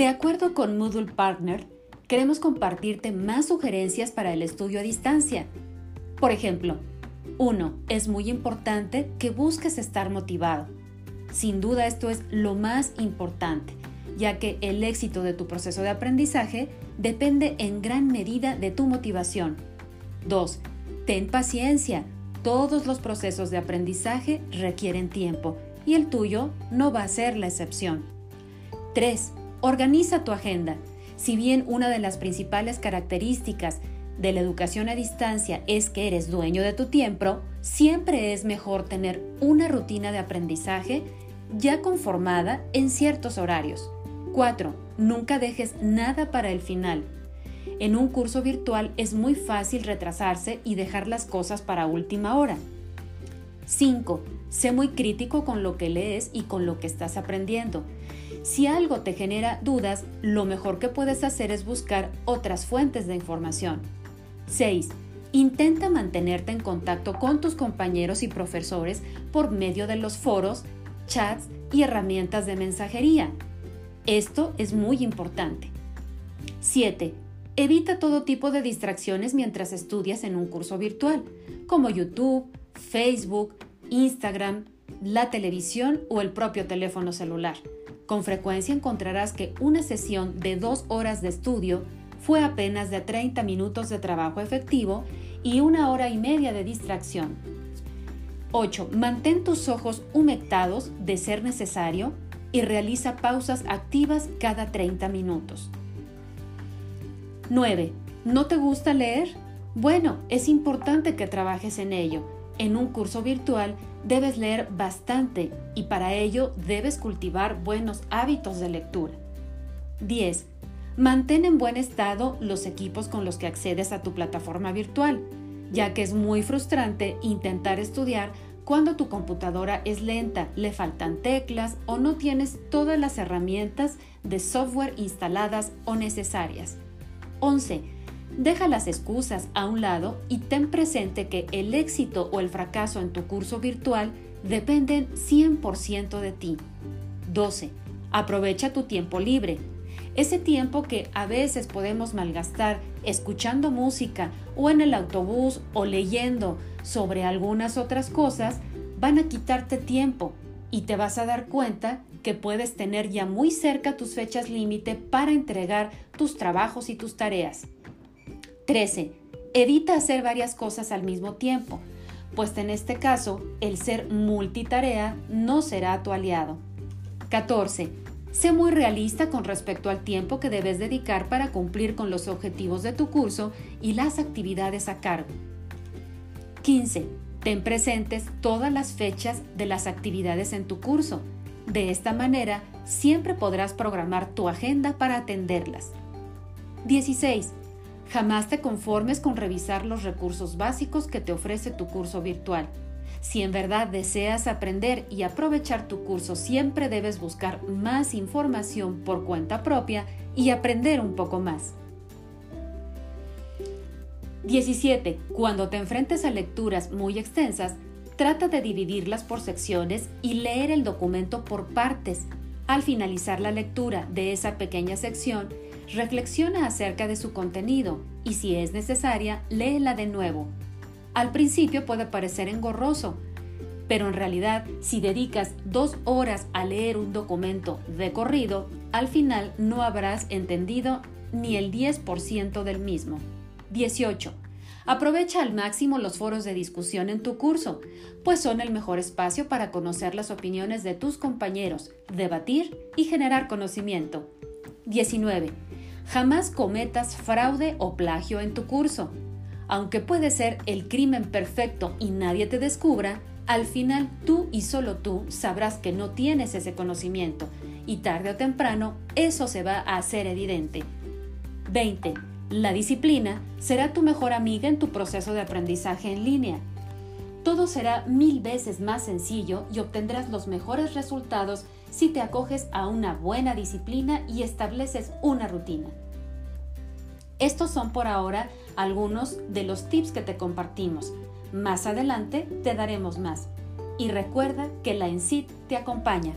De acuerdo con Moodle Partner, queremos compartirte más sugerencias para el estudio a distancia. Por ejemplo, 1. Es muy importante que busques estar motivado. Sin duda esto es lo más importante, ya que el éxito de tu proceso de aprendizaje depende en gran medida de tu motivación. 2. Ten paciencia. Todos los procesos de aprendizaje requieren tiempo y el tuyo no va a ser la excepción. 3. Organiza tu agenda. Si bien una de las principales características de la educación a distancia es que eres dueño de tu tiempo, siempre es mejor tener una rutina de aprendizaje ya conformada en ciertos horarios. 4. Nunca dejes nada para el final. En un curso virtual es muy fácil retrasarse y dejar las cosas para última hora. 5. Sé muy crítico con lo que lees y con lo que estás aprendiendo. Si algo te genera dudas, lo mejor que puedes hacer es buscar otras fuentes de información. 6. Intenta mantenerte en contacto con tus compañeros y profesores por medio de los foros, chats y herramientas de mensajería. Esto es muy importante. 7. Evita todo tipo de distracciones mientras estudias en un curso virtual, como YouTube, Facebook, Instagram, la televisión o el propio teléfono celular. Con frecuencia encontrarás que una sesión de dos horas de estudio fue apenas de 30 minutos de trabajo efectivo y una hora y media de distracción. 8. Mantén tus ojos humectados de ser necesario y realiza pausas activas cada 30 minutos. 9. ¿No te gusta leer? Bueno, es importante que trabajes en ello. En un curso virtual debes leer bastante y para ello debes cultivar buenos hábitos de lectura. 10. Mantén en buen estado los equipos con los que accedes a tu plataforma virtual, ya que es muy frustrante intentar estudiar cuando tu computadora es lenta, le faltan teclas o no tienes todas las herramientas de software instaladas o necesarias. 11. Deja las excusas a un lado y ten presente que el éxito o el fracaso en tu curso virtual dependen 100% de ti. 12. Aprovecha tu tiempo libre. Ese tiempo que a veces podemos malgastar escuchando música o en el autobús o leyendo sobre algunas otras cosas, van a quitarte tiempo y te vas a dar cuenta que puedes tener ya muy cerca tus fechas límite para entregar tus trabajos y tus tareas. 13. Evita hacer varias cosas al mismo tiempo, pues en este caso el ser multitarea no será tu aliado. 14. Sé muy realista con respecto al tiempo que debes dedicar para cumplir con los objetivos de tu curso y las actividades a cargo. 15. Ten presentes todas las fechas de las actividades en tu curso. De esta manera, siempre podrás programar tu agenda para atenderlas. 16. Jamás te conformes con revisar los recursos básicos que te ofrece tu curso virtual. Si en verdad deseas aprender y aprovechar tu curso, siempre debes buscar más información por cuenta propia y aprender un poco más. 17. Cuando te enfrentes a lecturas muy extensas, trata de dividirlas por secciones y leer el documento por partes. Al finalizar la lectura de esa pequeña sección, reflexiona acerca de su contenido y si es necesaria, léela de nuevo. Al principio puede parecer engorroso, pero en realidad si dedicas dos horas a leer un documento de corrido, al final no habrás entendido ni el 10% del mismo. 18. Aprovecha al máximo los foros de discusión en tu curso, pues son el mejor espacio para conocer las opiniones de tus compañeros, debatir y generar conocimiento. 19. Jamás cometas fraude o plagio en tu curso. Aunque puede ser el crimen perfecto y nadie te descubra, al final tú y solo tú sabrás que no tienes ese conocimiento y tarde o temprano eso se va a hacer evidente. 20. La disciplina será tu mejor amiga en tu proceso de aprendizaje en línea. Todo será mil veces más sencillo y obtendrás los mejores resultados si te acoges a una buena disciplina y estableces una rutina. Estos son por ahora algunos de los tips que te compartimos. Más adelante te daremos más. Y recuerda que la ENSIT te acompaña.